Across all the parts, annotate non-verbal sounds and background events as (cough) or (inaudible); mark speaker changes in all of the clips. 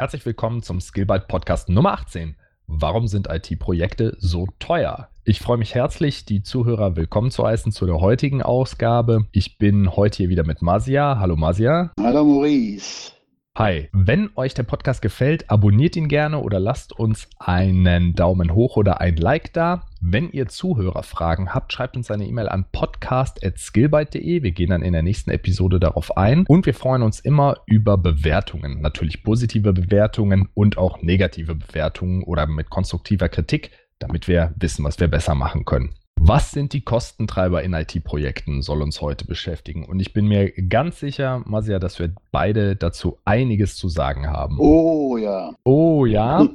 Speaker 1: Herzlich willkommen zum Skillbyte Podcast Nummer 18. Warum sind IT-Projekte so teuer? Ich freue mich herzlich, die Zuhörer willkommen zu heißen zu der heutigen Ausgabe. Ich bin heute hier wieder mit Masia. Hallo Masia.
Speaker 2: Hallo Maurice.
Speaker 1: Hi, wenn euch der Podcast gefällt, abonniert ihn gerne oder lasst uns einen Daumen hoch oder ein Like da. Wenn ihr Zuhörerfragen habt, schreibt uns eine E-Mail an podcast.skillbyte.de. Wir gehen dann in der nächsten Episode darauf ein. Und wir freuen uns immer über Bewertungen. Natürlich positive Bewertungen und auch negative Bewertungen oder mit konstruktiver Kritik, damit wir wissen, was wir besser machen können. Was sind die Kostentreiber in IT-Projekten, soll uns heute beschäftigen. Und ich bin mir ganz sicher, Masia, dass wir beide dazu einiges zu sagen haben.
Speaker 2: Oh ja.
Speaker 1: Oh ja.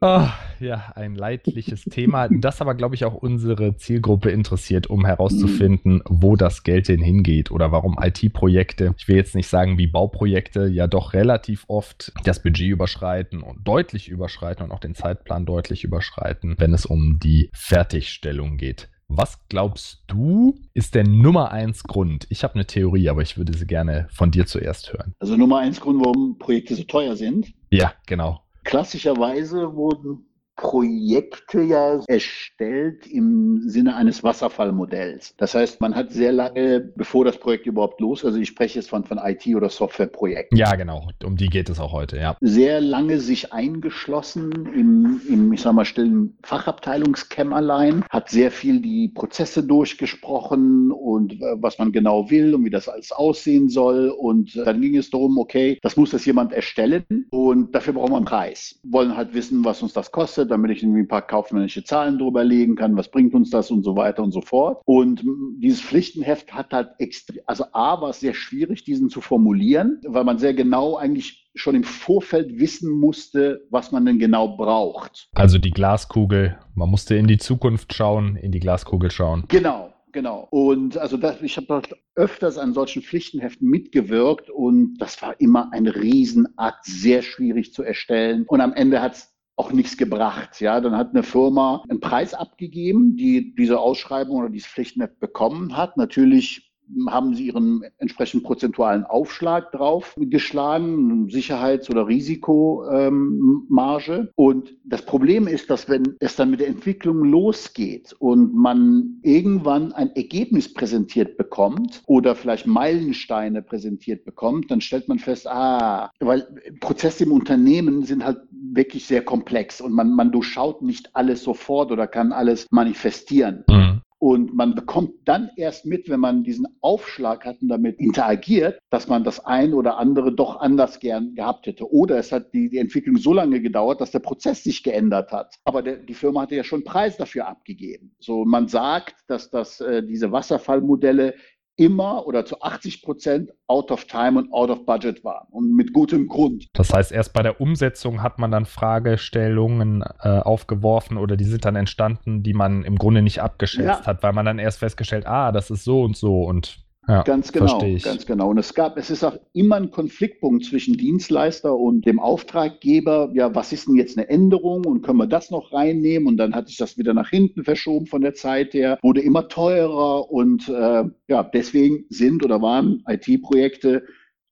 Speaker 1: oh, (laughs) ja, ein leidliches Thema, das aber, glaube ich, auch unsere Zielgruppe interessiert, um herauszufinden, wo das Geld denn hingeht oder warum IT-Projekte, ich will jetzt nicht sagen wie Bauprojekte, ja doch relativ oft das Budget überschreiten und deutlich überschreiten und auch den Zeitplan deutlich überschreiten, wenn es um die Fertigstellung Einstellung geht. Was glaubst du, ist der Nummer eins Grund? Ich habe eine Theorie, aber ich würde sie gerne von dir zuerst hören.
Speaker 2: Also Nummer eins Grund, warum Projekte so teuer sind?
Speaker 1: Ja, genau.
Speaker 2: Klassischerweise wurden Projekte ja erstellt im Sinne eines Wasserfallmodells. Das heißt, man hat sehr lange, bevor das Projekt überhaupt los, also ich spreche jetzt von, von IT- oder Softwareprojekten.
Speaker 1: Ja, genau. Um die geht es auch heute, ja.
Speaker 2: Sehr lange sich eingeschlossen im, im ich sag mal, stillen Fachabteilungskämmerlein, hat sehr viel die Prozesse durchgesprochen und äh, was man genau will und wie das alles aussehen soll. Und äh, dann ging es darum, okay, das muss das jemand erstellen und dafür brauchen wir einen Preis. Wollen halt wissen, was uns das kostet damit ich irgendwie ein paar kaufmännische Zahlen drüber legen kann, was bringt uns das und so weiter und so fort. Und dieses Pflichtenheft hat halt extrem, also A war es sehr schwierig, diesen zu formulieren, weil man sehr genau eigentlich schon im Vorfeld wissen musste, was man denn genau braucht.
Speaker 1: Also die Glaskugel, man musste in die Zukunft schauen, in die Glaskugel schauen.
Speaker 2: Genau, Genau. Und also das, ich habe öfters an solchen Pflichtenheften mitgewirkt und das war immer ein Riesenakt, sehr schwierig zu erstellen. Und am Ende hat es auch nichts gebracht. Ja, dann hat eine Firma einen Preis abgegeben, die diese Ausschreibung oder dieses Pflichtnet bekommen hat. Natürlich haben sie ihren entsprechenden prozentualen Aufschlag drauf geschlagen, Sicherheits- oder Risikomarge. Und das Problem ist, dass wenn es dann mit der Entwicklung losgeht und man irgendwann ein Ergebnis präsentiert bekommt oder vielleicht Meilensteine präsentiert bekommt, dann stellt man fest, ah, weil Prozesse im Unternehmen sind halt wirklich sehr komplex und man, man durchschaut nicht alles sofort oder kann alles manifestieren. Mhm. Und man bekommt dann erst mit, wenn man diesen Aufschlag hat und damit interagiert, dass man das ein oder andere doch anders gern gehabt hätte. Oder es hat die, die Entwicklung so lange gedauert, dass der Prozess sich geändert hat. Aber der, die Firma hatte ja schon Preis dafür abgegeben. So, man sagt, dass das, äh, diese Wasserfallmodelle immer oder zu 80 Prozent out of time und out of budget waren und mit gutem Grund.
Speaker 1: Das heißt, erst bei der Umsetzung hat man dann Fragestellungen äh, aufgeworfen oder die sind dann entstanden, die man im Grunde nicht abgeschätzt ja. hat, weil man dann erst festgestellt, ah, das ist so und so und
Speaker 2: ja, ganz genau, ganz genau. Und es gab, es ist auch immer ein Konfliktpunkt zwischen Dienstleister und dem Auftraggeber. Ja, was ist denn jetzt eine Änderung und können wir das noch reinnehmen? Und dann hat sich das wieder nach hinten verschoben von der Zeit her, wurde immer teurer und äh, ja, deswegen sind oder waren IT-Projekte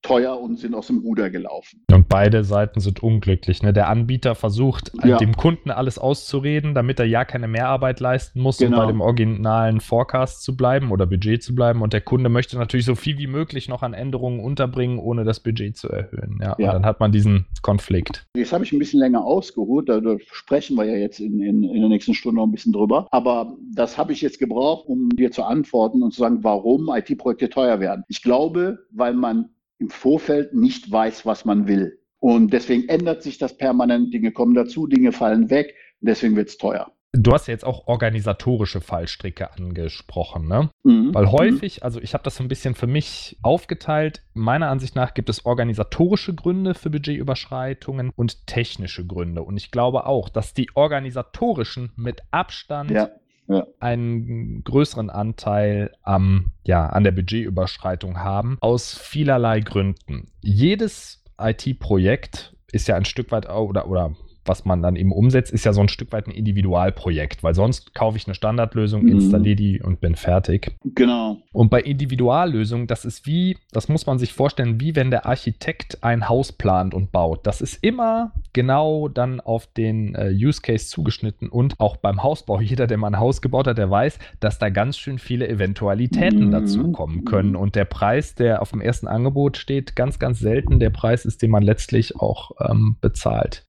Speaker 2: teuer und sind aus dem Ruder gelaufen.
Speaker 1: Und beide Seiten sind unglücklich. Ne? Der Anbieter versucht, ja. dem Kunden alles auszureden, damit er ja keine Mehrarbeit leisten muss, genau. um bei dem originalen Forecast zu bleiben oder Budget zu bleiben. Und der Kunde möchte natürlich so viel wie möglich noch an Änderungen unterbringen, ohne das Budget zu erhöhen. Ja, ja. Und dann hat man diesen Konflikt.
Speaker 2: Jetzt habe ich ein bisschen länger ausgeholt, da sprechen wir ja jetzt in, in, in der nächsten Stunde noch ein bisschen drüber. Aber das habe ich jetzt gebraucht, um dir zu antworten und zu sagen, warum IT-Projekte teuer werden. Ich glaube, weil man im Vorfeld nicht weiß, was man will. Und deswegen ändert sich das permanent, Dinge kommen dazu, Dinge fallen weg und deswegen wird es teuer.
Speaker 1: Du hast ja jetzt auch organisatorische Fallstricke angesprochen, ne? Mhm. Weil häufig, also ich habe das so ein bisschen für mich aufgeteilt. Meiner Ansicht nach gibt es organisatorische Gründe für Budgetüberschreitungen und technische Gründe. Und ich glaube auch, dass die organisatorischen mit Abstand ja ja. einen größeren Anteil am, ja, an der Budgetüberschreitung haben, aus vielerlei Gründen. Jedes IT-Projekt ist ja ein Stück weit oder, oder was man dann eben umsetzt, ist ja so ein Stück weit ein Individualprojekt, weil sonst kaufe ich eine Standardlösung, mhm. installiere die und bin fertig.
Speaker 2: Genau.
Speaker 1: Und bei Individuallösungen, das ist wie, das muss man sich vorstellen, wie wenn der Architekt ein Haus plant und baut. Das ist immer genau dann auf den äh, Use Case zugeschnitten und auch beim Hausbau, (laughs) jeder, der mal ein Haus gebaut hat, der weiß, dass da ganz schön viele Eventualitäten mhm. dazu kommen können. Und der Preis, der auf dem ersten Angebot steht, ganz, ganz selten der Preis ist, den man letztlich auch ähm, bezahlt.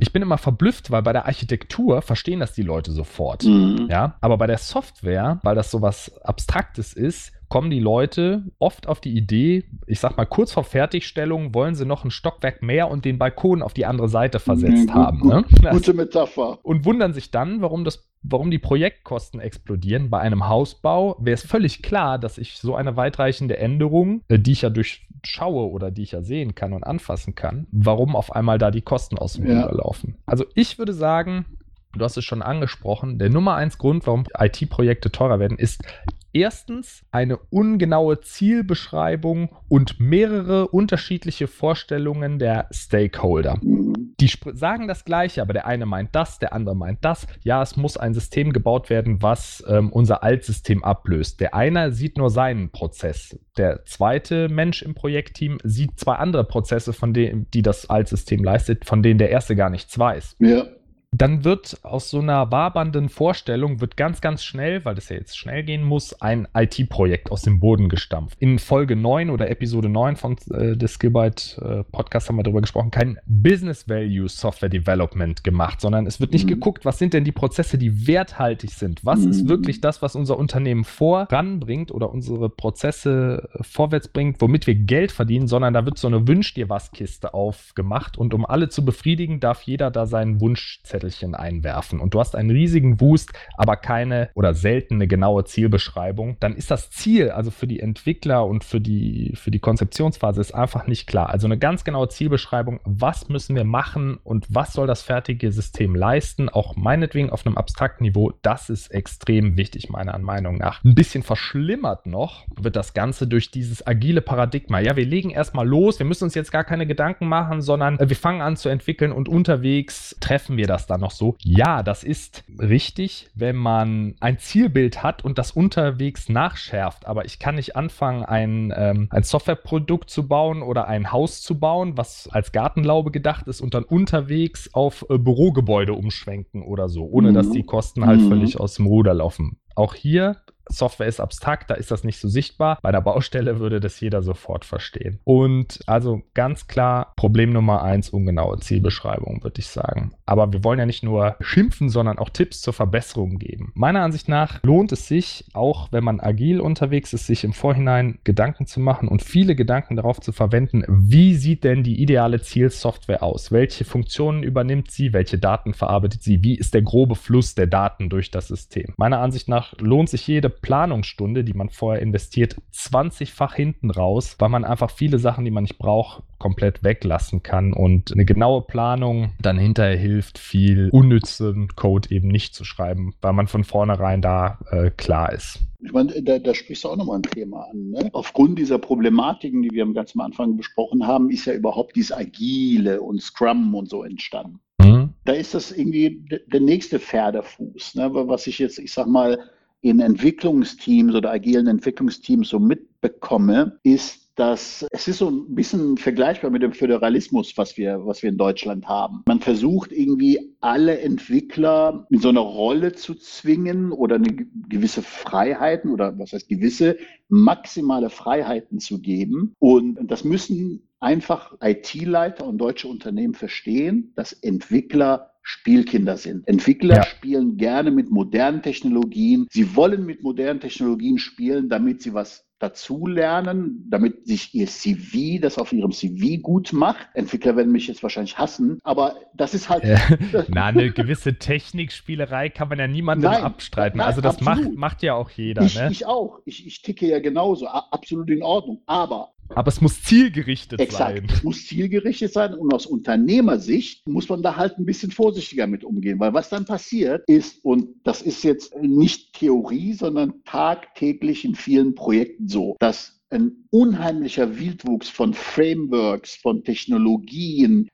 Speaker 1: Ich bin immer verblüfft, weil bei der Architektur verstehen das die Leute sofort. Mhm. Ja, aber bei der Software, weil das so was Abstraktes ist, kommen die Leute oft auf die Idee, ich sag mal, kurz vor Fertigstellung wollen sie noch ein Stockwerk mehr und den Balkon auf die andere Seite versetzt mhm, haben.
Speaker 2: Ne? Gute Metapher.
Speaker 1: Und wundern sich dann, warum das warum die Projektkosten explodieren. Bei einem Hausbau wäre es völlig klar, dass ich so eine weitreichende Änderung, äh, die ich ja durchschaue oder die ich ja sehen kann und anfassen kann, warum auf einmal da die Kosten aus dem ja. laufen. Also ich würde sagen, du hast es schon angesprochen, der Nummer eins Grund, warum IT-Projekte teurer werden, ist erstens eine ungenaue Zielbeschreibung und mehrere unterschiedliche Vorstellungen der Stakeholder. Die sagen das Gleiche, aber der eine meint das, der andere meint das. Ja, es muss ein System gebaut werden, was ähm, unser Altsystem ablöst. Der eine sieht nur seinen Prozess. Der zweite Mensch im Projektteam sieht zwei andere Prozesse, von denen, die das Altsystem leistet, von denen der erste gar nichts weiß.
Speaker 2: Ja
Speaker 1: dann wird aus so einer wabernden Vorstellung, wird ganz, ganz schnell, weil das ja jetzt schnell gehen muss, ein IT-Projekt aus dem Boden gestampft. In Folge 9 oder Episode 9 von äh, des Skillbyte äh, Podcast haben wir darüber gesprochen, kein Business Value Software Development gemacht, sondern es wird nicht mhm. geguckt, was sind denn die Prozesse, die werthaltig sind. Was mhm. ist wirklich das, was unser Unternehmen voranbringt oder unsere Prozesse äh, vorwärts bringt, womit wir Geld verdienen, sondern da wird so eine Wünsch dir was Kiste aufgemacht und um alle zu befriedigen, darf jeder da seinen Wunsch Zettelchen einwerfen und du hast einen riesigen Boost, aber keine oder selten eine genaue Zielbeschreibung, dann ist das Ziel, also für die Entwickler und für die, für die Konzeptionsphase, ist einfach nicht klar. Also eine ganz genaue Zielbeschreibung, was müssen wir machen und was soll das fertige System leisten, auch meinetwegen auf einem abstrakten Niveau, das ist extrem wichtig, meiner Meinung nach. Ein bisschen verschlimmert noch wird das Ganze durch dieses agile Paradigma. Ja, wir legen erstmal los, wir müssen uns jetzt gar keine Gedanken machen, sondern wir fangen an zu entwickeln und unterwegs treffen wir das dann noch so. Ja, das ist richtig, wenn man ein Zielbild hat und das unterwegs nachschärft. Aber ich kann nicht anfangen, ein, ähm, ein Softwareprodukt zu bauen oder ein Haus zu bauen, was als Gartenlaube gedacht ist und dann unterwegs auf äh, Bürogebäude umschwenken oder so, ohne mhm. dass die Kosten halt mhm. völlig aus dem Ruder laufen. Auch hier Software ist abstrakt, da ist das nicht so sichtbar. Bei der Baustelle würde das jeder sofort verstehen. Und also ganz klar, Problem Nummer eins, ungenaue Zielbeschreibung, würde ich sagen. Aber wir wollen ja nicht nur schimpfen, sondern auch Tipps zur Verbesserung geben. Meiner Ansicht nach lohnt es sich, auch wenn man agil unterwegs ist, sich im Vorhinein Gedanken zu machen und viele Gedanken darauf zu verwenden, wie sieht denn die ideale Zielsoftware aus? Welche Funktionen übernimmt sie? Welche Daten verarbeitet sie? Wie ist der grobe Fluss der Daten durch das System? Meiner Ansicht nach lohnt sich jede Planungsstunde, die man vorher investiert, 20-fach hinten raus, weil man einfach viele Sachen, die man nicht braucht, komplett weglassen kann und eine genaue Planung dann hinterher hilft, viel unnützen Code eben nicht zu schreiben, weil man von vornherein da äh, klar ist.
Speaker 2: Ich meine, da, da sprichst du auch nochmal ein Thema an. Ne? Aufgrund dieser Problematiken, die wir am Anfang besprochen haben, ist ja überhaupt dieses Agile und Scrum und so entstanden. Mhm. Da ist das irgendwie der nächste Pferdefuß, ne? was ich jetzt, ich sag mal, in Entwicklungsteams oder agilen Entwicklungsteams so mitbekomme, ist, dass es ist so ein bisschen vergleichbar mit dem Föderalismus, was wir, was wir in Deutschland haben. Man versucht irgendwie alle Entwickler in so eine Rolle zu zwingen oder eine gewisse Freiheiten oder was heißt gewisse maximale Freiheiten zu geben. Und das müssen einfach IT-Leiter und deutsche Unternehmen verstehen, dass Entwickler Spielkinder sind. Entwickler ja. spielen gerne mit modernen Technologien. Sie wollen mit modernen Technologien spielen, damit sie was dazulernen, damit sich ihr CV, das auf ihrem CV gut macht. Entwickler werden mich jetzt wahrscheinlich hassen, aber das ist halt. (laughs)
Speaker 1: Na, eine gewisse Technikspielerei kann man ja niemandem nein, abstreiten. Nein, also das macht, macht ja auch jeder.
Speaker 2: Ich,
Speaker 1: ne?
Speaker 2: ich auch. Ich, ich ticke ja genauso. Absolut in Ordnung. Aber
Speaker 1: aber es muss zielgerichtet
Speaker 2: Exakt.
Speaker 1: sein.
Speaker 2: Es muss zielgerichtet sein und aus Unternehmersicht muss man da halt ein bisschen vorsichtiger mit umgehen, weil was dann passiert ist, und das ist jetzt nicht Theorie, sondern tagtäglich in vielen Projekten so, dass ein unheimlicher Wildwuchs von Frameworks, von Technologien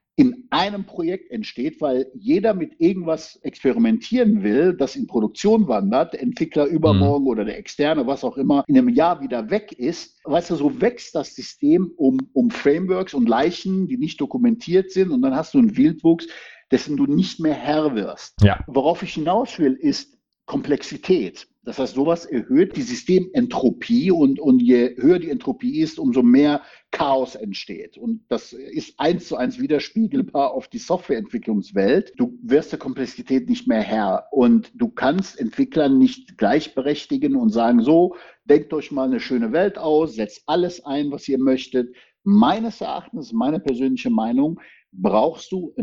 Speaker 2: in einem Projekt entsteht, weil jeder mit irgendwas experimentieren will, das in Produktion wandert, der Entwickler übermorgen mhm. oder der Externe, was auch immer, in einem Jahr wieder weg ist. Weißt du, so wächst das System um, um Frameworks und Leichen, die nicht dokumentiert sind und dann hast du einen Wildwuchs, dessen du nicht mehr Herr wirst. Ja. Worauf ich hinaus will, ist Komplexität. Das heißt, sowas erhöht die Systementropie und, und je höher die Entropie ist, umso mehr Chaos entsteht. Und das ist eins zu eins widerspiegelbar auf die Softwareentwicklungswelt. Du wirst der Komplexität nicht mehr Herr und du kannst Entwicklern nicht gleichberechtigen und sagen, so, denkt euch mal eine schöne Welt aus, setzt alles ein, was ihr möchtet. Meines Erachtens, meine persönliche Meinung, brauchst du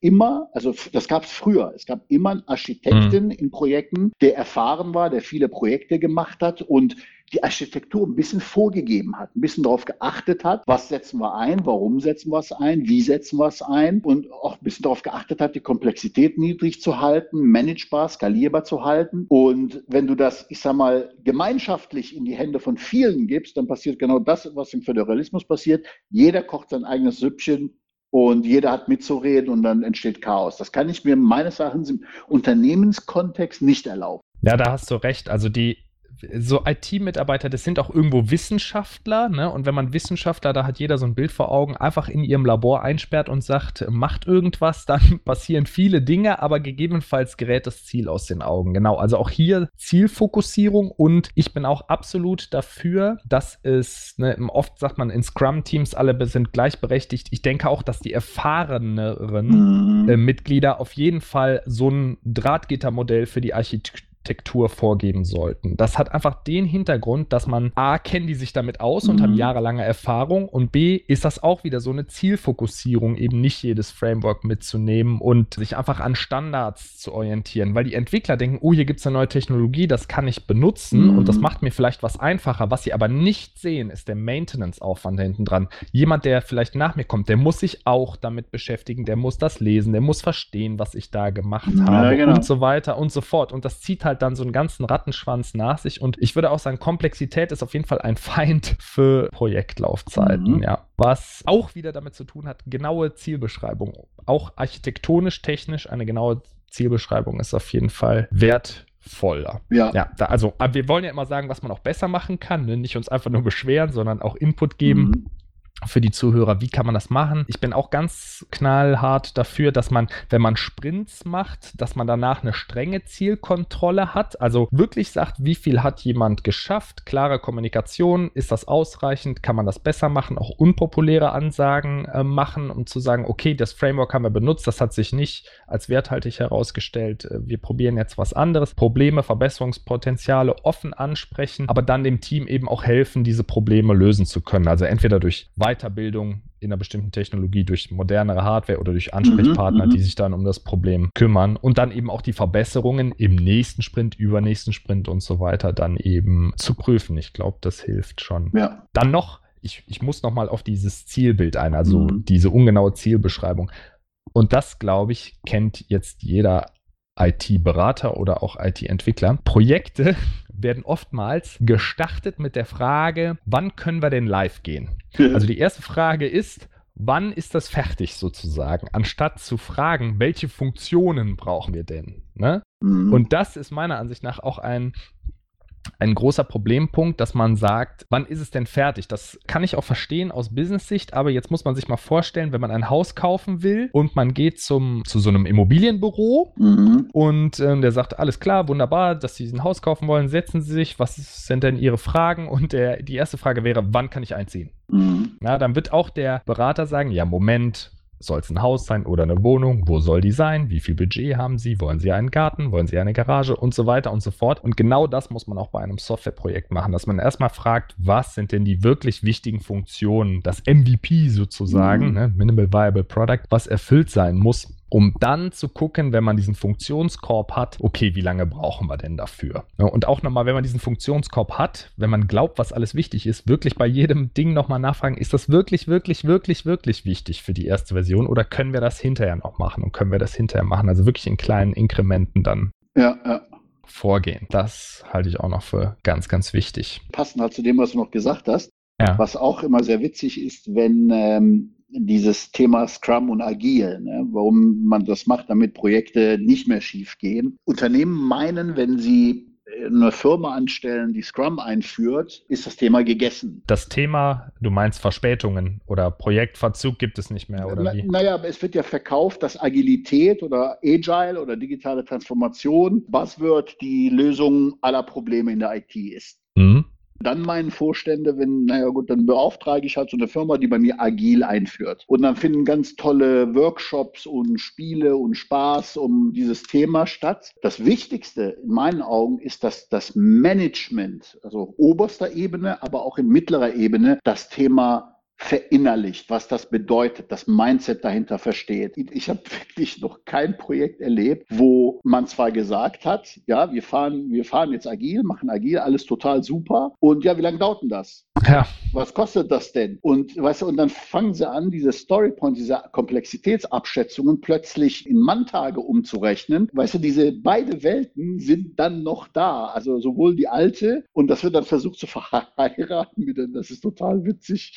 Speaker 2: immer, also das gab es früher, es gab immer einen Architekten mhm. in Projekten, der erfahren war, der viele Projekte gemacht hat und die Architektur ein bisschen vorgegeben hat, ein bisschen darauf geachtet hat, was setzen wir ein, warum setzen wir es ein, wie setzen wir es ein und auch ein bisschen darauf geachtet hat, die Komplexität niedrig zu halten, managebar, skalierbar zu halten. Und wenn du das, ich sag mal, gemeinschaftlich in die Hände von vielen gibst, dann passiert genau das, was im Föderalismus passiert. Jeder kocht sein eigenes Süppchen und jeder hat mitzureden und dann entsteht Chaos. Das kann ich mir meines Erachtens im Unternehmenskontext nicht erlauben.
Speaker 1: Ja, da hast du recht. Also die so IT-Mitarbeiter, das sind auch irgendwo Wissenschaftler, ne? Und wenn man Wissenschaftler, da hat jeder so ein Bild vor Augen, einfach in ihrem Labor einsperrt und sagt, macht irgendwas, dann (laughs) passieren viele Dinge, aber gegebenenfalls gerät das Ziel aus den Augen. Genau, also auch hier Zielfokussierung und ich bin auch absolut dafür, dass es, ne, oft sagt man in Scrum-Teams, alle sind gleichberechtigt. Ich denke auch, dass die erfahreneren mhm. äh, Mitglieder auf jeden Fall so ein Drahtgittermodell für die Architektur Architektur vorgeben sollten. Das hat einfach den Hintergrund, dass man A, kennen die sich damit aus mhm. und haben mhm. jahrelange Erfahrung und B, ist das auch wieder so eine Zielfokussierung, eben nicht jedes Framework mitzunehmen und sich einfach an Standards zu orientieren, weil die Entwickler denken, oh, hier gibt es eine neue Technologie, das kann ich benutzen mhm. und das macht mir vielleicht was einfacher. Was sie aber nicht sehen, ist der Maintenance-Aufwand da hinten dran. Jemand, der vielleicht nach mir kommt, der muss sich auch damit beschäftigen, der muss das lesen, der muss verstehen, was ich da gemacht ja, habe genau. und so weiter und so fort. Und das zieht halt halt dann so einen ganzen Rattenschwanz nach sich. Und ich würde auch sagen, Komplexität ist auf jeden Fall ein (laughs) Feind für Projektlaufzeiten, mhm. ja. Was auch wieder damit zu tun hat, genaue Zielbeschreibung. Auch architektonisch, technisch eine genaue Zielbeschreibung ist auf jeden Fall wertvoller. Ja. ja da, also, wir wollen ja immer sagen, was man auch besser machen kann. Ne? Nicht uns einfach nur beschweren, sondern auch Input geben. Mhm für die Zuhörer, wie kann man das machen? Ich bin auch ganz knallhart dafür, dass man, wenn man Sprints macht, dass man danach eine strenge Zielkontrolle hat. Also wirklich sagt, wie viel hat jemand geschafft? Klare Kommunikation, ist das ausreichend? Kann man das besser machen? Auch unpopuläre Ansagen äh, machen, um zu sagen, okay, das Framework haben wir benutzt, das hat sich nicht als werthaltig herausgestellt. Äh, wir probieren jetzt was anderes. Probleme, Verbesserungspotenziale offen ansprechen, aber dann dem Team eben auch helfen, diese Probleme lösen zu können. Also entweder durch Weiterbildung in einer bestimmten Technologie durch modernere Hardware oder durch Ansprechpartner, mhm, die sich dann um das Problem kümmern und dann eben auch die Verbesserungen im nächsten Sprint, übernächsten Sprint und so weiter dann eben zu prüfen. Ich glaube, das hilft schon. Ja. Dann noch, ich, ich muss noch mal auf dieses Zielbild ein, also mhm. diese ungenaue Zielbeschreibung. Und das, glaube ich, kennt jetzt jeder IT-Berater oder auch IT-Entwickler. Projekte werden oftmals gestartet mit der Frage, wann können wir denn live gehen? Also die erste Frage ist, wann ist das fertig sozusagen, anstatt zu fragen, welche Funktionen brauchen wir denn? Ne? Mhm. Und das ist meiner Ansicht nach auch ein ein großer Problempunkt, dass man sagt, wann ist es denn fertig? Das kann ich auch verstehen aus Business-Sicht, aber jetzt muss man sich mal vorstellen, wenn man ein Haus kaufen will und man geht zum, zu so einem Immobilienbüro mhm. und äh, der sagt, alles klar, wunderbar, dass Sie ein Haus kaufen wollen, setzen Sie sich, was sind denn Ihre Fragen? Und der, die erste Frage wäre, wann kann ich einziehen? Mhm. Na, dann wird auch der Berater sagen, ja, Moment, soll es ein Haus sein oder eine Wohnung? Wo soll die sein? Wie viel Budget haben Sie? Wollen Sie einen Garten? Wollen Sie eine Garage? Und so weiter und so fort. Und genau das muss man auch bei einem Softwareprojekt machen, dass man erstmal fragt, was sind denn die wirklich wichtigen Funktionen, das MVP sozusagen, mhm. ne, Minimal Viable Product, was erfüllt sein muss, um dann zu gucken, wenn man diesen Funktionskorb hat, okay, wie lange brauchen wir denn dafür? und auch nochmal, wenn man diesen Funktionskorb hat, wenn man glaubt, was alles wichtig ist, wirklich bei jedem Ding nochmal nachfragen, ist das wirklich, wirklich, wirklich, wirklich wichtig für die erste Version oder können wir das hinterher noch machen und können wir das hinterher machen? Also wirklich in kleinen Inkrementen dann. Ja, ja vorgehen. Das halte ich auch noch für ganz, ganz wichtig.
Speaker 2: Passend halt zu dem, was du noch gesagt hast. Ja. Was auch immer sehr witzig ist, wenn ähm, dieses Thema Scrum und Agil, ne? warum man das macht, damit Projekte nicht mehr schief gehen. Unternehmen meinen, wenn sie eine Firma anstellen, die Scrum einführt, ist das Thema gegessen.
Speaker 1: Das Thema, du meinst Verspätungen oder Projektverzug gibt es nicht mehr, oder
Speaker 2: Na,
Speaker 1: wie?
Speaker 2: Naja, aber es wird ja verkauft, dass Agilität oder Agile oder digitale Transformation Buzzword die Lösung aller Probleme in der IT ist. Mhm. Dann meinen Vorstände, wenn, naja gut, dann beauftrage ich halt so eine Firma, die bei mir agil einführt. Und dann finden ganz tolle Workshops und Spiele und Spaß um dieses Thema statt. Das Wichtigste in meinen Augen ist, dass das Management, also oberster Ebene, aber auch in mittlerer Ebene, das Thema verinnerlicht, was das bedeutet, das Mindset dahinter versteht. Ich habe (laughs) wirklich noch kein Projekt erlebt, wo man zwar gesagt hat, ja, wir fahren, wir fahren jetzt agil, machen agil, alles total super. Und ja, wie lange dauert denn das? Ja. Was kostet das denn? Und weißt du, und dann fangen sie an, diese Storypoint, diese Komplexitätsabschätzungen plötzlich in Manntage umzurechnen. Weißt du, diese beide Welten sind dann noch da. Also sowohl die alte und das wird dann versucht zu (laughs) verheiraten. Das ist total witzig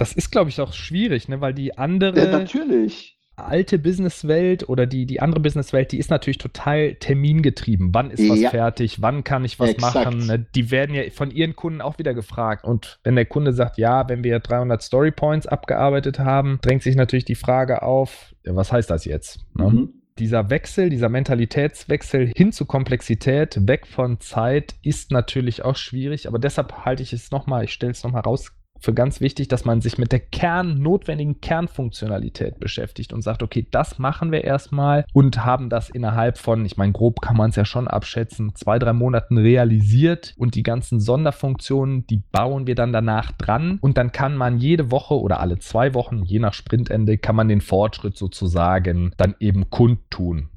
Speaker 1: das ist, glaube ich, auch schwierig, ne? weil die andere.
Speaker 2: Ja, natürlich
Speaker 1: alte Businesswelt oder die, die andere Businesswelt, die ist natürlich total termingetrieben. Wann ist was ja. fertig? Wann kann ich was Exakt. machen? Ne? Die werden ja von ihren Kunden auch wieder gefragt. Und wenn der Kunde sagt, ja, wenn wir 300 Story Points abgearbeitet haben, drängt sich natürlich die Frage auf, ja, was heißt das jetzt? Ne? Mhm. Dieser Wechsel, dieser Mentalitätswechsel hin zu Komplexität, weg von Zeit, ist natürlich auch schwierig. Aber deshalb halte ich es nochmal, ich stelle es nochmal raus, für ganz wichtig, dass man sich mit der Kern, notwendigen Kernfunktionalität beschäftigt und sagt, okay, das machen wir erstmal und haben das innerhalb von, ich meine, grob kann man es ja schon abschätzen, zwei, drei Monaten realisiert und die ganzen Sonderfunktionen, die bauen wir dann danach dran und dann kann man jede Woche oder alle zwei Wochen, je nach Sprintende, kann man den Fortschritt sozusagen dann eben kundtun.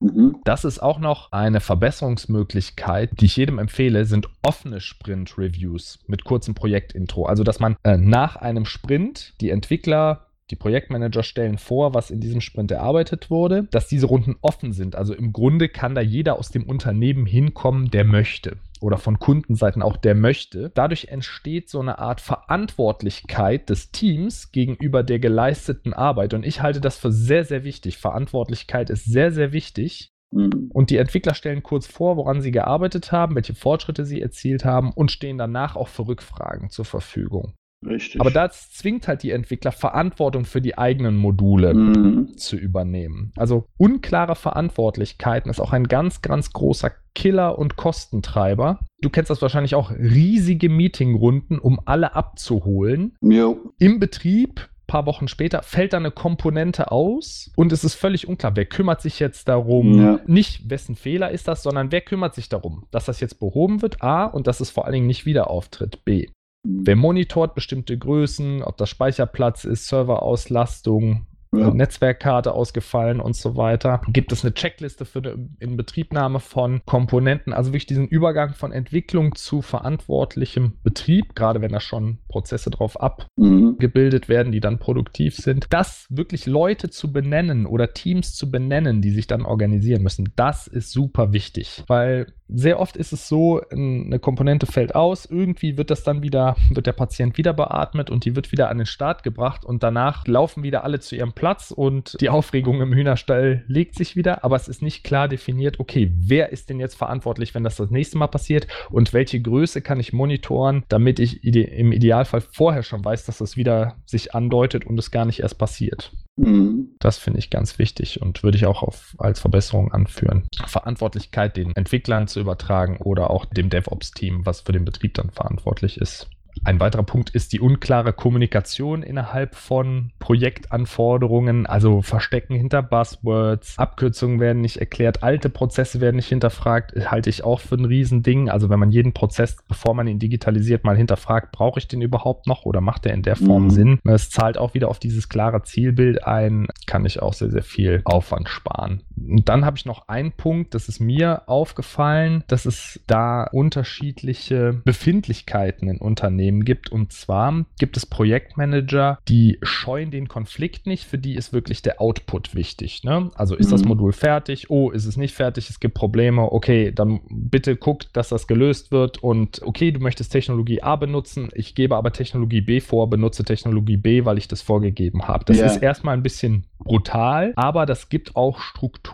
Speaker 1: Mhm. Das ist auch noch eine Verbesserungsmöglichkeit, die ich jedem empfehle, sind offene Sprint-Reviews mit kurzem Projektintro. Also, dass man äh, nach einem Sprint die Entwickler die Projektmanager stellen vor, was in diesem Sprint erarbeitet wurde, dass diese Runden offen sind. Also im Grunde kann da jeder aus dem Unternehmen hinkommen, der möchte. Oder von Kundenseiten auch, der möchte. Dadurch entsteht so eine Art Verantwortlichkeit des Teams gegenüber der geleisteten Arbeit. Und ich halte das für sehr, sehr wichtig. Verantwortlichkeit ist sehr, sehr wichtig. Mhm. Und die Entwickler stellen kurz vor, woran sie gearbeitet haben, welche Fortschritte sie erzielt haben und stehen danach auch für Rückfragen zur Verfügung. Richtig. Aber das zwingt halt die Entwickler, Verantwortung für die eigenen Module mhm. zu übernehmen. Also unklare Verantwortlichkeiten ist auch ein ganz, ganz großer Killer und Kostentreiber. Du kennst das wahrscheinlich auch, riesige Meetingrunden, um alle abzuholen. Jo. Im Betrieb paar Wochen später fällt da eine Komponente aus und es ist völlig unklar, wer kümmert sich jetzt darum, ja. nicht wessen Fehler ist das, sondern wer kümmert sich darum, dass das jetzt behoben wird, A, und dass es vor allen Dingen nicht wieder auftritt, B. Wer monitort bestimmte Größen, ob das Speicherplatz ist, Serverauslastung, ja. Netzwerkkarte ausgefallen und so weiter. Gibt es eine Checkliste für eine Inbetriebnahme von Komponenten? Also wirklich diesen Übergang von Entwicklung zu verantwortlichem Betrieb, gerade wenn da schon Prozesse drauf abgebildet mhm. werden, die dann produktiv sind. Das wirklich Leute zu benennen oder Teams zu benennen, die sich dann organisieren müssen, das ist super wichtig, weil sehr oft ist es so, eine Komponente fällt aus, irgendwie wird das dann wieder, wird der Patient wieder beatmet und die wird wieder an den Start gebracht und danach laufen wieder alle zu ihrem Platz und die Aufregung im Hühnerstall legt sich wieder, aber es ist nicht klar definiert, okay, wer ist denn jetzt verantwortlich, wenn das das nächste Mal passiert und welche Größe kann ich monitoren, damit ich ide im Idealfall vorher schon weiß, dass das wieder sich andeutet und es gar nicht erst passiert. Mhm. Das finde ich ganz wichtig und würde ich auch auf, als Verbesserung anführen. Verantwortlichkeit den Entwicklern zu übertragen oder auch dem DevOps-Team, was für den Betrieb dann verantwortlich ist. Ein weiterer Punkt ist die unklare Kommunikation innerhalb von Projektanforderungen, also Verstecken hinter Buzzwords, Abkürzungen werden nicht erklärt, alte Prozesse werden nicht hinterfragt, halte ich auch für ein Riesending. Also wenn man jeden Prozess, bevor man ihn digitalisiert, mal hinterfragt, brauche ich den überhaupt noch oder macht der in der Form mhm. Sinn? Es zahlt auch wieder auf dieses klare Zielbild ein, kann ich auch sehr, sehr viel Aufwand sparen. Und dann habe ich noch einen Punkt, das ist mir aufgefallen, dass es da unterschiedliche Befindlichkeiten in Unternehmen gibt. Und zwar gibt es Projektmanager, die scheuen den Konflikt nicht, für die ist wirklich der Output wichtig. Ne? Also ist mhm. das Modul fertig? Oh, ist es nicht fertig? Es gibt Probleme. Okay, dann bitte guckt, dass das gelöst wird. Und okay, du möchtest Technologie A benutzen, ich gebe aber Technologie B vor, benutze Technologie B, weil ich das vorgegeben habe. Das yeah. ist erstmal ein bisschen brutal, aber das gibt auch Struktur.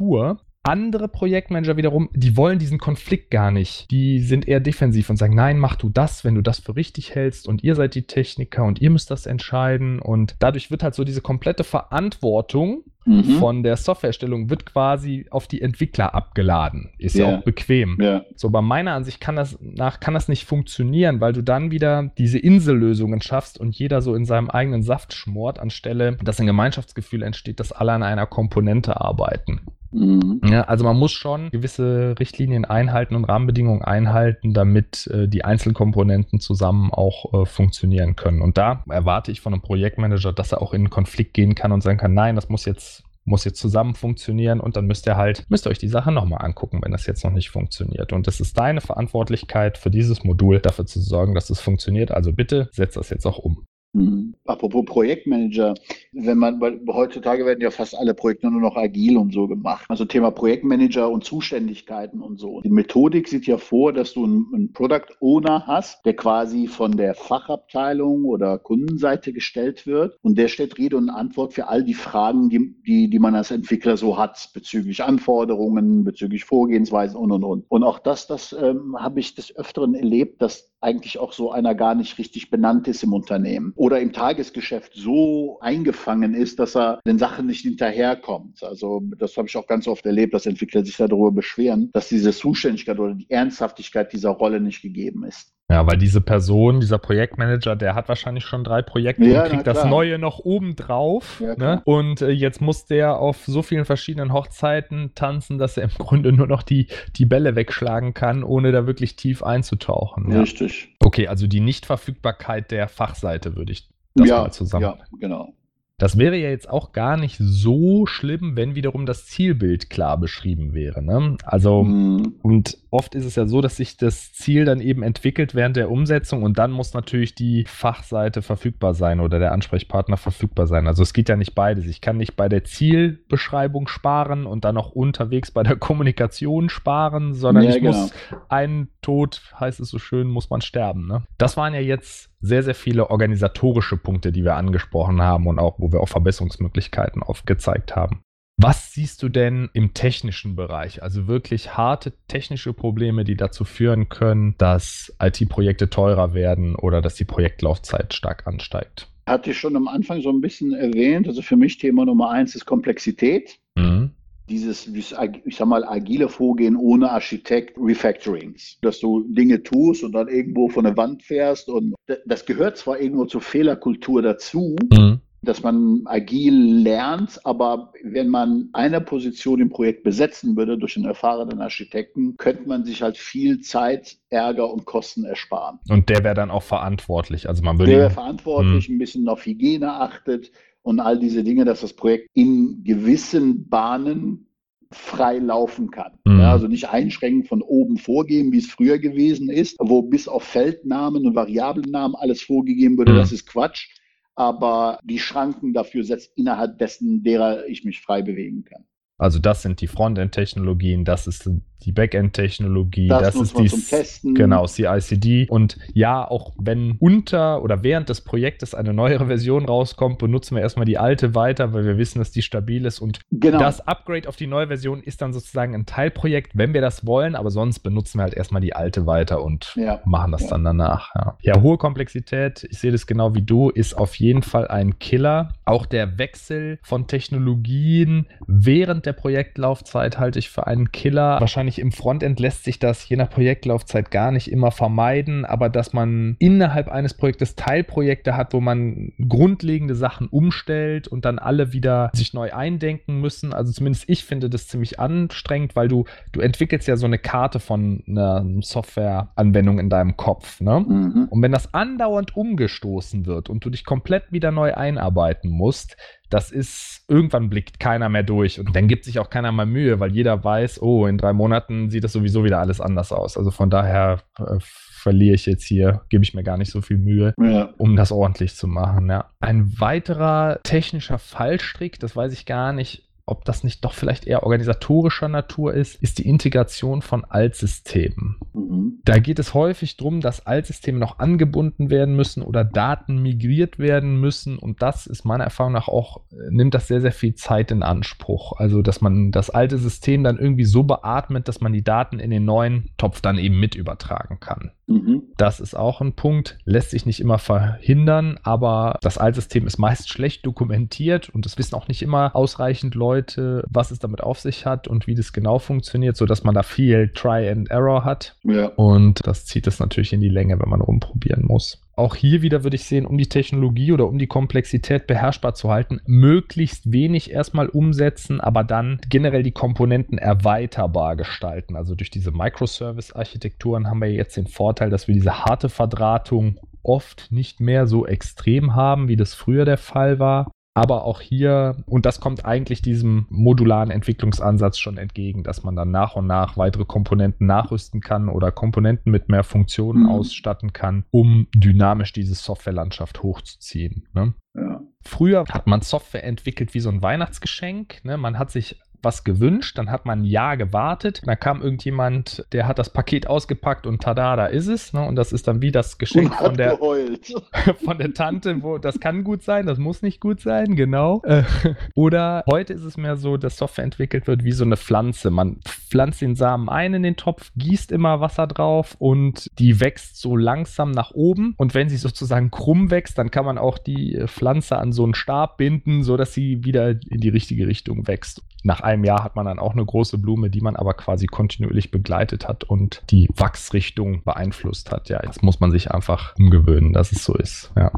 Speaker 1: Andere Projektmanager wiederum, die wollen diesen Konflikt gar nicht. Die sind eher defensiv und sagen, nein, mach du das, wenn du das für richtig hältst und ihr seid die Techniker und ihr müsst das entscheiden. Und dadurch wird halt so diese komplette Verantwortung mhm. von der Softwarestellung wird quasi auf die Entwickler abgeladen. Ist yeah. ja auch bequem. Yeah. So bei meiner Ansicht kann das nach kann das nicht funktionieren, weil du dann wieder diese Insellösungen schaffst und jeder so in seinem eigenen Saft schmort, anstelle dass ein Gemeinschaftsgefühl entsteht, dass alle an einer Komponente arbeiten. Mhm. Ja, also man muss schon gewisse Richtlinien einhalten und Rahmenbedingungen einhalten, damit äh, die Einzelkomponenten zusammen auch äh, funktionieren können. Und da erwarte ich von einem Projektmanager, dass er auch in einen Konflikt gehen kann und sagen kann, nein, das muss jetzt muss jetzt zusammen funktionieren und dann müsst ihr halt, müsst ihr euch die Sache nochmal angucken, wenn das jetzt noch nicht funktioniert. Und es ist deine Verantwortlichkeit für dieses Modul, dafür zu sorgen, dass es funktioniert. Also bitte setzt das jetzt auch um.
Speaker 2: Mhm. Apropos Projektmanager, wenn man, weil heutzutage werden ja fast alle Projekte nur noch agil und so gemacht. Also Thema Projektmanager und Zuständigkeiten und so. Die Methodik sieht ja vor, dass du einen, einen Product Owner hast, der quasi von der Fachabteilung oder Kundenseite gestellt wird und der stellt Rede und Antwort für all die Fragen, die, die, die man als Entwickler so hat, bezüglich Anforderungen, bezüglich Vorgehensweisen und und und. Und auch das, das ähm, habe ich des Öfteren erlebt, dass eigentlich auch so einer gar nicht richtig benannt ist im Unternehmen oder im Tagesgeschäft so eingefangen ist, dass er den Sachen nicht hinterherkommt. Also das habe ich auch ganz oft erlebt, dass Entwickler sich darüber beschweren, dass diese Zuständigkeit oder die Ernsthaftigkeit dieser Rolle nicht gegeben ist.
Speaker 1: Ja, weil diese Person, dieser Projektmanager, der hat wahrscheinlich schon drei Projekte ja, und kriegt das Neue noch oben drauf. Ja, ne? Und äh, jetzt muss der auf so vielen verschiedenen Hochzeiten tanzen, dass er im Grunde nur noch die, die Bälle wegschlagen kann, ohne da wirklich tief einzutauchen.
Speaker 2: Richtig.
Speaker 1: Ja. Okay, also die Nichtverfügbarkeit der Fachseite würde ich das
Speaker 2: mal zusammen. Ja, genau.
Speaker 1: Das wäre ja jetzt auch gar nicht so schlimm, wenn wiederum das Zielbild klar beschrieben wäre. Ne? Also, mhm. und oft ist es ja so, dass sich das Ziel dann eben entwickelt während der Umsetzung und dann muss natürlich die Fachseite verfügbar sein oder der Ansprechpartner verfügbar sein. Also es geht ja nicht beides. Ich kann nicht bei der Zielbeschreibung sparen und dann auch unterwegs bei der Kommunikation sparen, sondern ja, ich genau. muss einen Tod, heißt es so schön, muss man sterben. Ne? Das waren ja jetzt sehr, sehr viele organisatorische Punkte, die wir angesprochen haben und auch, wo wir auch Verbesserungsmöglichkeiten aufgezeigt haben. Was siehst du denn im technischen Bereich? Also wirklich harte technische Probleme, die dazu führen können, dass IT-Projekte teurer werden oder dass die Projektlaufzeit stark ansteigt?
Speaker 2: Hatte ich schon am Anfang so ein bisschen erwähnt. Also für mich Thema Nummer eins ist Komplexität. Mhm dieses, ich sag mal, agile Vorgehen ohne Architekt Refactorings, dass du Dinge tust und dann irgendwo von der Wand fährst und das gehört zwar irgendwo zur Fehlerkultur dazu, mhm. dass man agil lernt, aber wenn man eine Position im Projekt besetzen würde durch einen erfahrenen Architekten, könnte man sich halt viel Zeit, Ärger und Kosten ersparen.
Speaker 1: Und der wäre dann auch verantwortlich, also man würde...
Speaker 2: Der wäre verantwortlich, mhm. ein bisschen auf Hygiene achtet, und all diese Dinge, dass das Projekt in gewissen Bahnen frei laufen kann. Mhm. Ja, also nicht einschränken von oben vorgeben, wie es früher gewesen ist, wo bis auf Feldnamen und Variablennamen alles vorgegeben wurde, mhm. das ist Quatsch. Aber die Schranken dafür setzt innerhalb dessen, derer ich mich frei bewegen kann.
Speaker 1: Also das sind die Frontend-Technologien, das ist die Backend-Technologie, das, das ist die Testen. genau CI/CD und ja, auch wenn unter oder während des Projektes eine neuere Version rauskommt, benutzen wir erstmal die alte weiter, weil wir wissen, dass die stabil ist und genau. das Upgrade auf die neue Version ist dann sozusagen ein Teilprojekt, wenn wir das wollen, aber sonst benutzen wir halt erstmal die alte weiter und ja. machen das ja. dann danach. Ja. ja, hohe Komplexität, ich sehe das genau wie du, ist auf jeden Fall ein Killer. Auch der Wechsel von Technologien während der Projektlaufzeit halte ich für einen Killer. Wahrscheinlich wahrscheinlich im Frontend lässt sich das je nach Projektlaufzeit gar nicht immer vermeiden, aber dass man innerhalb eines Projektes Teilprojekte hat, wo man grundlegende Sachen umstellt und dann alle wieder sich neu eindenken müssen. Also zumindest ich finde das ziemlich anstrengend, weil du, du entwickelst ja so eine Karte von einer Softwareanwendung in deinem Kopf. Ne? Mhm. Und wenn das andauernd umgestoßen wird und du dich komplett wieder neu einarbeiten musst, das ist, irgendwann blickt keiner mehr durch und dann gibt sich auch keiner mehr Mühe, weil jeder weiß, oh, in drei Monaten sieht das sowieso wieder alles anders aus. Also von daher äh, verliere ich jetzt hier, gebe ich mir gar nicht so viel Mühe, ja. um das ordentlich zu machen. Ja. Ein weiterer technischer Fallstrick, das weiß ich gar nicht, ob das nicht doch vielleicht eher organisatorischer Natur ist, ist die Integration von Altsystemen. Mhm. Da geht es häufig darum, dass Altsysteme noch angebunden werden müssen oder Daten migriert werden müssen und das ist meiner Erfahrung nach auch, äh, nimmt das sehr, sehr viel Zeit in Anspruch. Also, dass man das alte System dann irgendwie so beatmet, dass man die Daten in den neuen Topf dann eben mit übertragen kann. Mhm. Das ist auch ein Punkt, lässt sich nicht immer verhindern, aber das Altsystem ist meist schlecht dokumentiert und es wissen auch nicht immer ausreichend Leute, was es damit auf sich hat und wie das genau funktioniert, sodass man da viel Try and Error hat. Ja. Und das zieht es natürlich in die Länge, wenn man rumprobieren muss auch hier wieder würde ich sehen, um die Technologie oder um die Komplexität beherrschbar zu halten, möglichst wenig erstmal umsetzen, aber dann generell die Komponenten erweiterbar gestalten. Also durch diese Microservice-Architekturen haben wir jetzt den Vorteil, dass wir diese harte Verdrahtung oft nicht mehr so extrem haben, wie das früher der Fall war. Aber auch hier, und das kommt eigentlich diesem modularen Entwicklungsansatz schon entgegen, dass man dann nach und nach weitere Komponenten nachrüsten kann oder Komponenten mit mehr Funktionen mhm. ausstatten kann, um dynamisch diese Softwarelandschaft hochzuziehen. Ne? Ja. Früher hat man Software entwickelt wie so ein Weihnachtsgeschenk. Ne? Man hat sich was gewünscht, dann hat man ein Jahr gewartet, dann kam irgendjemand, der hat das Paket ausgepackt und tada, da ist es. Ne? Und das ist dann wie das Geschenk von der, (laughs) von der Tante, wo das kann gut sein, das muss nicht gut sein, genau. Äh, (laughs) oder heute ist es mehr so, dass Software entwickelt wird wie so eine Pflanze. Man pflanzt den Samen ein in den Topf, gießt immer Wasser drauf und die wächst so langsam nach oben. Und wenn sie sozusagen krumm wächst, dann kann man auch die Pflanze an so einen Stab binden, sodass sie wieder in die richtige Richtung wächst. Nach einem Jahr hat man dann auch eine große Blume, die man aber quasi kontinuierlich begleitet hat und die Wachsrichtung beeinflusst hat. Ja, jetzt muss man sich einfach umgewöhnen, dass es so ist. Ja.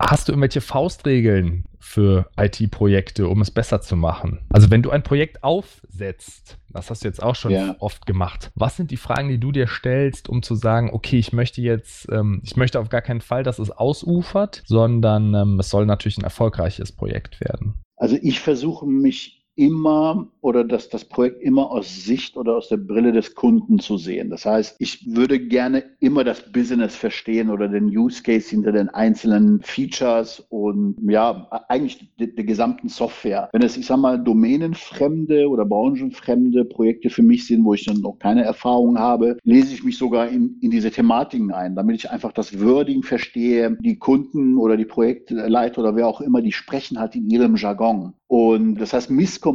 Speaker 1: Hast du irgendwelche Faustregeln für IT-Projekte, um es besser zu machen? Also wenn du ein Projekt aufsetzt, das hast du jetzt auch schon ja. oft gemacht. Was sind die Fragen, die du dir stellst, um zu sagen, okay, ich möchte jetzt, ähm, ich möchte auf gar keinen Fall, dass es ausufert, sondern ähm, es soll natürlich ein erfolgreiches Projekt werden.
Speaker 2: Also ich versuche mich immer oder dass das Projekt immer aus Sicht oder aus der Brille des Kunden zu sehen. Das heißt, ich würde gerne immer das Business verstehen oder den Use Case hinter den einzelnen Features und ja, eigentlich der, gesamten Software. Wenn es, ich sag mal, domänenfremde oder branchenfremde Projekte für mich sind, wo ich dann noch keine Erfahrung habe, lese ich mich sogar in, in diese Thematiken ein, damit ich einfach das Wording verstehe. Die Kunden oder die Projektleiter oder wer auch immer, die sprechen halt in ihrem Jargon. Und das heißt, Misskommunikation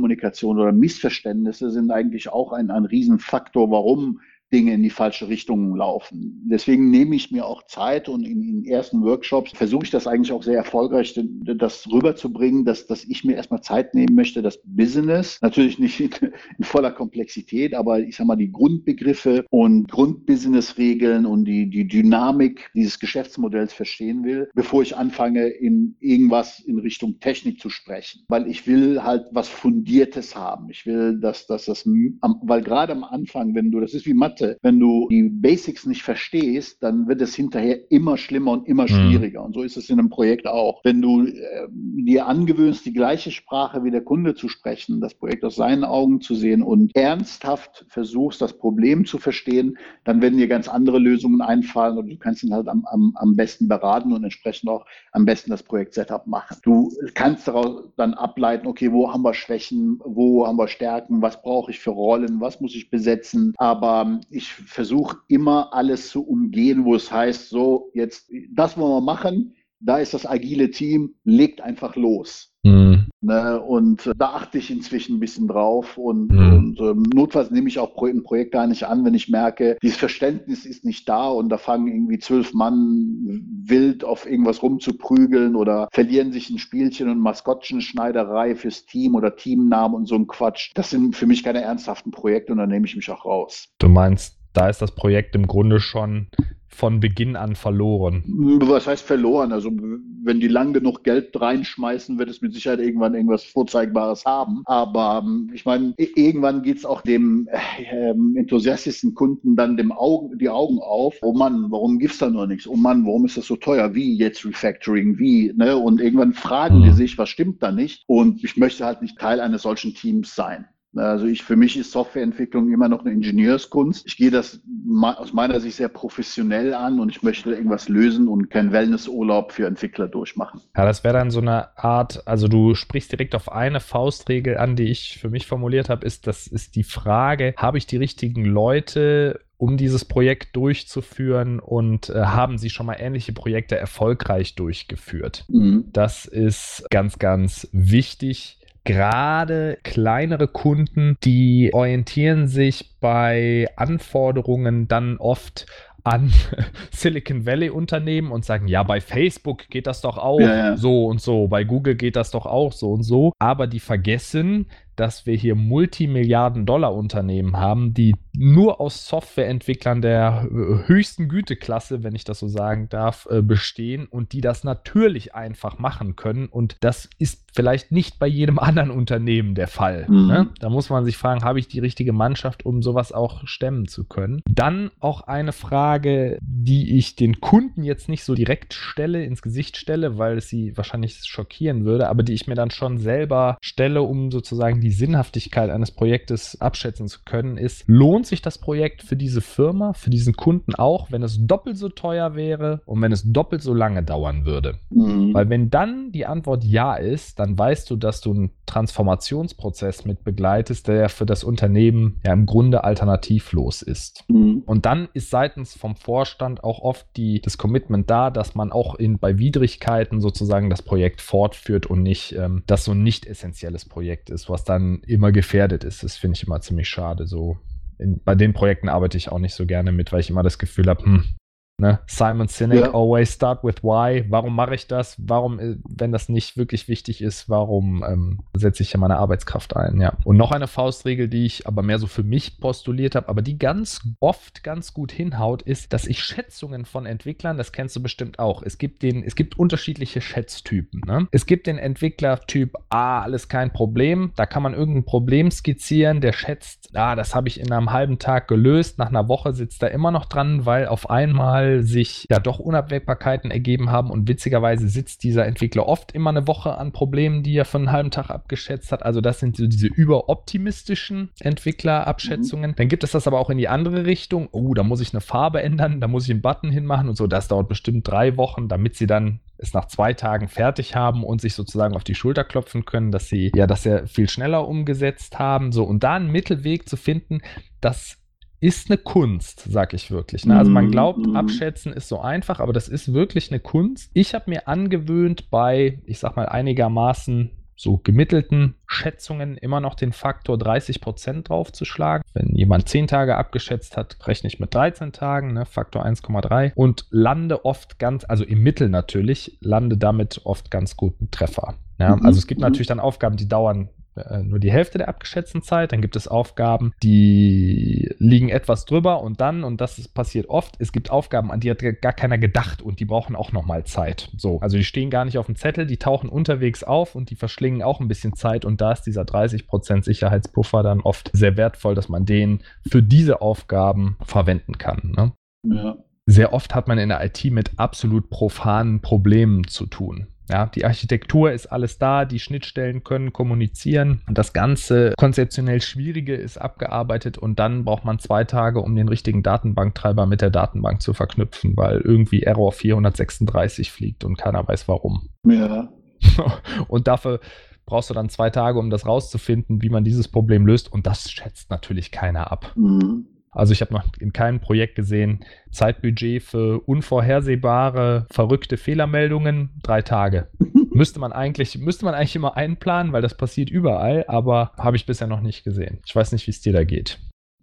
Speaker 2: oder Missverständnisse sind eigentlich auch ein, ein Riesenfaktor, warum Dinge in die falsche Richtung laufen. Deswegen nehme ich mir auch Zeit und in, in ersten Workshops versuche ich das eigentlich auch sehr erfolgreich, das rüberzubringen, dass, dass ich mir erstmal Zeit nehmen möchte, das Business, natürlich nicht in, in voller Komplexität, aber ich sage mal die Grundbegriffe und Grundbusiness-Regeln und die, die Dynamik dieses Geschäftsmodells verstehen will, bevor ich anfange, in irgendwas in Richtung Technik zu sprechen. Weil ich will halt was Fundiertes haben. Ich will, dass, dass das, weil gerade am Anfang, wenn du, das ist wie Mathe, Mathe, wenn du die Basics nicht verstehst, dann wird es hinterher immer schlimmer und immer mhm. schwieriger. Mhm. Und so ist es in einem Projekt auch. Wenn du äh, dir angewöhnst, die gleiche Sprache wie der Kunde zu sprechen, das Projekt aus seinen Augen zu sehen und ernsthaft versuchst, das Problem zu verstehen, dann werden dir ganz andere Lösungen einfallen und du kannst ihn halt am, am, am besten beraten und entsprechend auch am besten das Projekt-Setup machen. Du kannst daraus dann ableiten, okay, wo haben wir Schwächen, wo haben wir Stärken, was brauche ich für Rollen, was muss ich besetzen. Aber ich versuche immer alles zu umgehen, wo es heißt, so jetzt das wollen wir machen, da ist das agile Team, legt einfach los. Mhm. Ne, und äh, da achte ich inzwischen ein bisschen drauf und, mhm. und ähm, notfalls nehme ich auch ein Projekt gar nicht an, wenn ich merke, dieses Verständnis ist nicht da und da fangen irgendwie zwölf Mann wild auf irgendwas rumzuprügeln oder verlieren sich ein Spielchen und Maskottchenschneiderei fürs Team oder Teamnamen und so ein Quatsch. Das sind für mich keine ernsthaften Projekte und da nehme ich mich auch raus.
Speaker 1: Du meinst, da ist das Projekt im Grunde schon von Beginn an verloren.
Speaker 2: Was heißt verloren? Also wenn die lang genug Geld reinschmeißen, wird es mit Sicherheit irgendwann irgendwas Vorzeigbares haben. Aber ähm, ich meine, irgendwann geht es auch dem äh, enthusiastischen Kunden dann dem Augen, die Augen auf. Oh Mann, warum gibt es da nur nichts? Oh Mann, warum ist das so teuer? Wie jetzt Refactoring? Wie? Ne? Und irgendwann fragen mhm. die sich, was stimmt da nicht? Und ich möchte halt nicht Teil eines solchen Teams sein. Also ich, für mich ist Softwareentwicklung immer noch eine Ingenieurskunst. Ich gehe das aus meiner Sicht sehr professionell an und ich möchte irgendwas lösen und keinen Wellnessurlaub für Entwickler durchmachen.
Speaker 1: Ja, das wäre dann so eine Art, also du sprichst direkt auf eine Faustregel an, die ich für mich formuliert habe, ist, das ist die Frage, habe ich die richtigen Leute um dieses Projekt durchzuführen und äh, haben sie schon mal ähnliche Projekte erfolgreich durchgeführt. Mhm. Das ist ganz, ganz wichtig gerade kleinere Kunden, die orientieren sich bei Anforderungen dann oft an (laughs) Silicon Valley Unternehmen und sagen, ja, bei Facebook geht das doch auch ja, ja. so und so, bei Google geht das doch auch so und so, aber die vergessen, dass wir hier Multimilliarden-Dollar-Unternehmen haben, die nur aus Softwareentwicklern der äh, höchsten Güteklasse, wenn ich das so sagen darf, äh, bestehen und die das natürlich einfach machen können. Und das ist vielleicht nicht bei jedem (laughs) anderen Unternehmen der Fall. Mhm. Ne? Da muss man sich fragen, habe ich die richtige Mannschaft, um sowas auch stemmen zu können? Dann auch eine Frage, die ich den Kunden jetzt nicht so direkt stelle, ins Gesicht stelle, weil es sie wahrscheinlich schockieren würde, aber die ich mir dann schon selber stelle, um sozusagen die Sinnhaftigkeit eines Projektes abschätzen zu können, ist, lohnt sich das Projekt für diese Firma, für diesen Kunden auch, wenn es doppelt so teuer wäre und wenn es doppelt so lange dauern würde? Mhm. Weil wenn dann die Antwort ja ist, dann weißt du, dass du einen Transformationsprozess mit begleitest, der für das Unternehmen ja im Grunde alternativlos ist. Mhm. Und dann ist seitens vom Vorstand auch oft die, das Commitment da, dass man auch in, bei Widrigkeiten sozusagen das Projekt fortführt und nicht ähm, das so ein nicht essentielles Projekt ist, was dann dann immer gefährdet ist. Das finde ich immer ziemlich schade. So in, bei den Projekten arbeite ich auch nicht so gerne mit, weil ich immer das Gefühl habe, hm, Ne? Simon Sinek, ja. always start with why. Warum mache ich das? Warum, äh, wenn das nicht wirklich wichtig ist, warum ähm, setze ich hier meine Arbeitskraft ein? Ja. Und noch eine Faustregel, die ich aber mehr so für mich postuliert habe, aber die ganz oft ganz gut hinhaut, ist, dass ich Schätzungen von Entwicklern, das kennst du bestimmt auch. Es gibt den, es gibt unterschiedliche Schätztypen. Ne? Es gibt den Entwicklertyp, ah, alles kein Problem. Da kann man irgendein Problem skizzieren, der schätzt, ah, das habe ich in einem halben Tag gelöst. Nach einer Woche sitzt er immer noch dran, weil auf einmal Fall sich ja doch Unabwägbarkeiten ergeben haben und witzigerweise sitzt dieser Entwickler oft immer eine Woche an Problemen, die er für einen halben Tag abgeschätzt hat. Also das sind so diese überoptimistischen Entwicklerabschätzungen. Mhm. Dann gibt es das aber auch in die andere Richtung. Oh, da muss ich eine Farbe ändern, da muss ich einen Button hinmachen und so. Das dauert bestimmt drei Wochen, damit sie dann es nach zwei Tagen fertig haben und sich sozusagen auf die Schulter klopfen können, dass sie ja das sehr viel schneller umgesetzt haben. So, und da einen Mittelweg zu finden, das ist eine Kunst, sag ich wirklich. Ne? Also man glaubt, mm. abschätzen ist so einfach, aber das ist wirklich eine Kunst. Ich habe mir angewöhnt, bei, ich sag mal, einigermaßen so gemittelten Schätzungen immer noch den Faktor 30 Prozent draufzuschlagen. Wenn jemand 10 Tage abgeschätzt hat, rechne ich mit 13 Tagen, ne, Faktor 1,3 und lande oft ganz, also im Mittel natürlich, lande damit oft ganz guten Treffer. Ja, mhm. Also es gibt mhm. natürlich dann Aufgaben, die dauern nur die Hälfte der abgeschätzten Zeit. Dann gibt es Aufgaben, die liegen etwas drüber und dann, und das ist, passiert oft, es gibt Aufgaben, an die hat gar keiner gedacht und die brauchen auch nochmal Zeit. So, also die stehen gar nicht auf dem Zettel, die tauchen unterwegs auf und die verschlingen auch ein bisschen Zeit und da ist dieser 30% Sicherheitspuffer dann oft sehr wertvoll, dass man den für diese Aufgaben verwenden kann. Ne? Ja. Sehr oft hat man in der IT mit absolut profanen Problemen zu tun. Ja, die Architektur ist alles da, die Schnittstellen können kommunizieren. Das ganze konzeptionell Schwierige ist abgearbeitet und dann braucht man zwei Tage, um den richtigen Datenbanktreiber mit der Datenbank zu verknüpfen, weil irgendwie Error 436 fliegt und keiner weiß warum. Ja. (laughs) und dafür brauchst du dann zwei Tage, um das rauszufinden, wie man dieses Problem löst und das schätzt natürlich keiner ab. Mhm. Also ich habe noch in keinem Projekt gesehen, Zeitbudget für unvorhersehbare, verrückte Fehlermeldungen, drei Tage. (laughs) müsste man eigentlich, müsste man eigentlich immer einplanen, weil das passiert überall, aber habe ich bisher noch nicht gesehen. Ich weiß nicht, wie es dir da geht.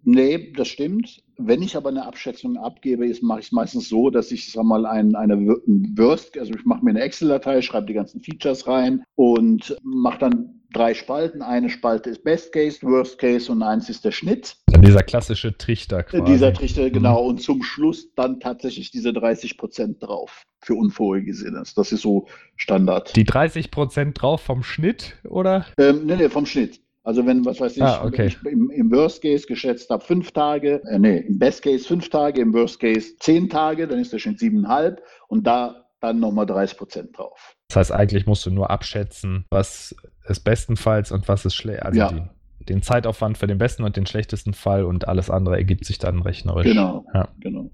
Speaker 2: Nee, das stimmt. Wenn ich aber eine Abschätzung abgebe, mache ich es meistens so, dass ich sag mal ein, eine Worst, also ich mache mir eine Excel-Datei, schreibe die ganzen Features rein und mache dann drei Spalten. Eine Spalte ist Best Case, Worst Case und eins ist der Schnitt.
Speaker 1: Dieser klassische Trichter
Speaker 2: quasi. Dieser Trichter, mhm. genau. Und zum Schluss dann tatsächlich diese 30 Prozent drauf für Unvorhergesehenes. Das ist so Standard.
Speaker 1: Die 30 Prozent drauf vom Schnitt, oder?
Speaker 2: Ähm, nee, nee, vom Schnitt. Also wenn, was weiß ich, ah, okay. ich im, im, Worst Case geschätzt habe, fünf Tage, äh, nee, im Best Case fünf Tage, im Worst Case zehn Tage, dann ist der Schnitt siebeneinhalb und da dann nochmal 30 Prozent drauf.
Speaker 1: Das heißt, eigentlich musst du nur abschätzen, was ist bestenfalls und was ist schlecht. Also ja. die, den Zeitaufwand für den besten und den schlechtesten Fall und alles andere ergibt sich dann rechnerisch.
Speaker 2: Genau, ja. genau.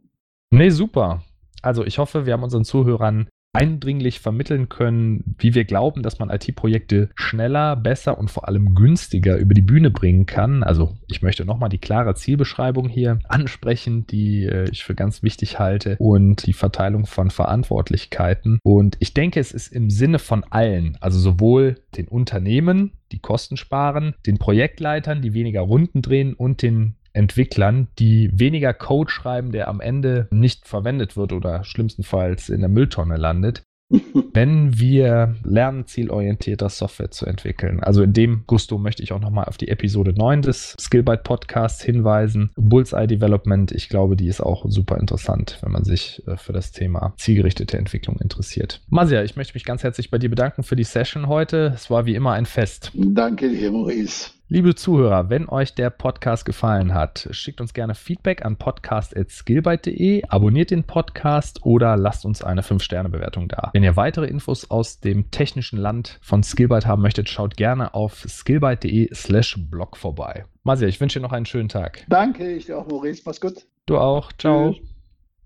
Speaker 1: Nee, super. Also ich hoffe, wir haben unseren Zuhörern eindringlich vermitteln können, wie wir glauben, dass man IT-Projekte schneller, besser und vor allem günstiger über die Bühne bringen kann. Also ich möchte nochmal die klare Zielbeschreibung hier ansprechen, die äh, ich für ganz wichtig halte und die Verteilung von Verantwortlichkeiten. Und ich denke, es ist im Sinne von allen, also sowohl den Unternehmen, die Kosten sparen, den Projektleitern, die weniger Runden drehen und den Entwicklern, die weniger Code schreiben, der am Ende nicht verwendet wird oder schlimmstenfalls in der Mülltonne landet, (laughs) wenn wir lernen, zielorientierter Software zu entwickeln. Also in dem Gusto möchte ich auch nochmal auf die Episode 9 des Skillbyte Podcasts hinweisen. Bullseye Development, ich glaube, die ist auch super interessant, wenn man sich äh, für das Thema zielgerichtete Entwicklung interessiert. Masia, ich möchte mich ganz herzlich bei dir bedanken für die Session heute. Es war wie immer ein Fest.
Speaker 2: Danke dir, Maurice.
Speaker 1: Liebe Zuhörer, wenn euch der Podcast gefallen hat, schickt uns gerne Feedback an podcast.skillbyte.de, abonniert den Podcast oder lasst uns eine 5-Sterne-Bewertung da. Wenn ihr weitere Infos aus dem technischen Land von Skillbyte haben möchtet, schaut gerne auf skillbyte.de slash blog vorbei. Masia, ich wünsche dir noch einen schönen Tag.
Speaker 2: Danke, ich dir auch, Maurice. Mach's gut.
Speaker 1: Du auch. Ciao. Tschüss.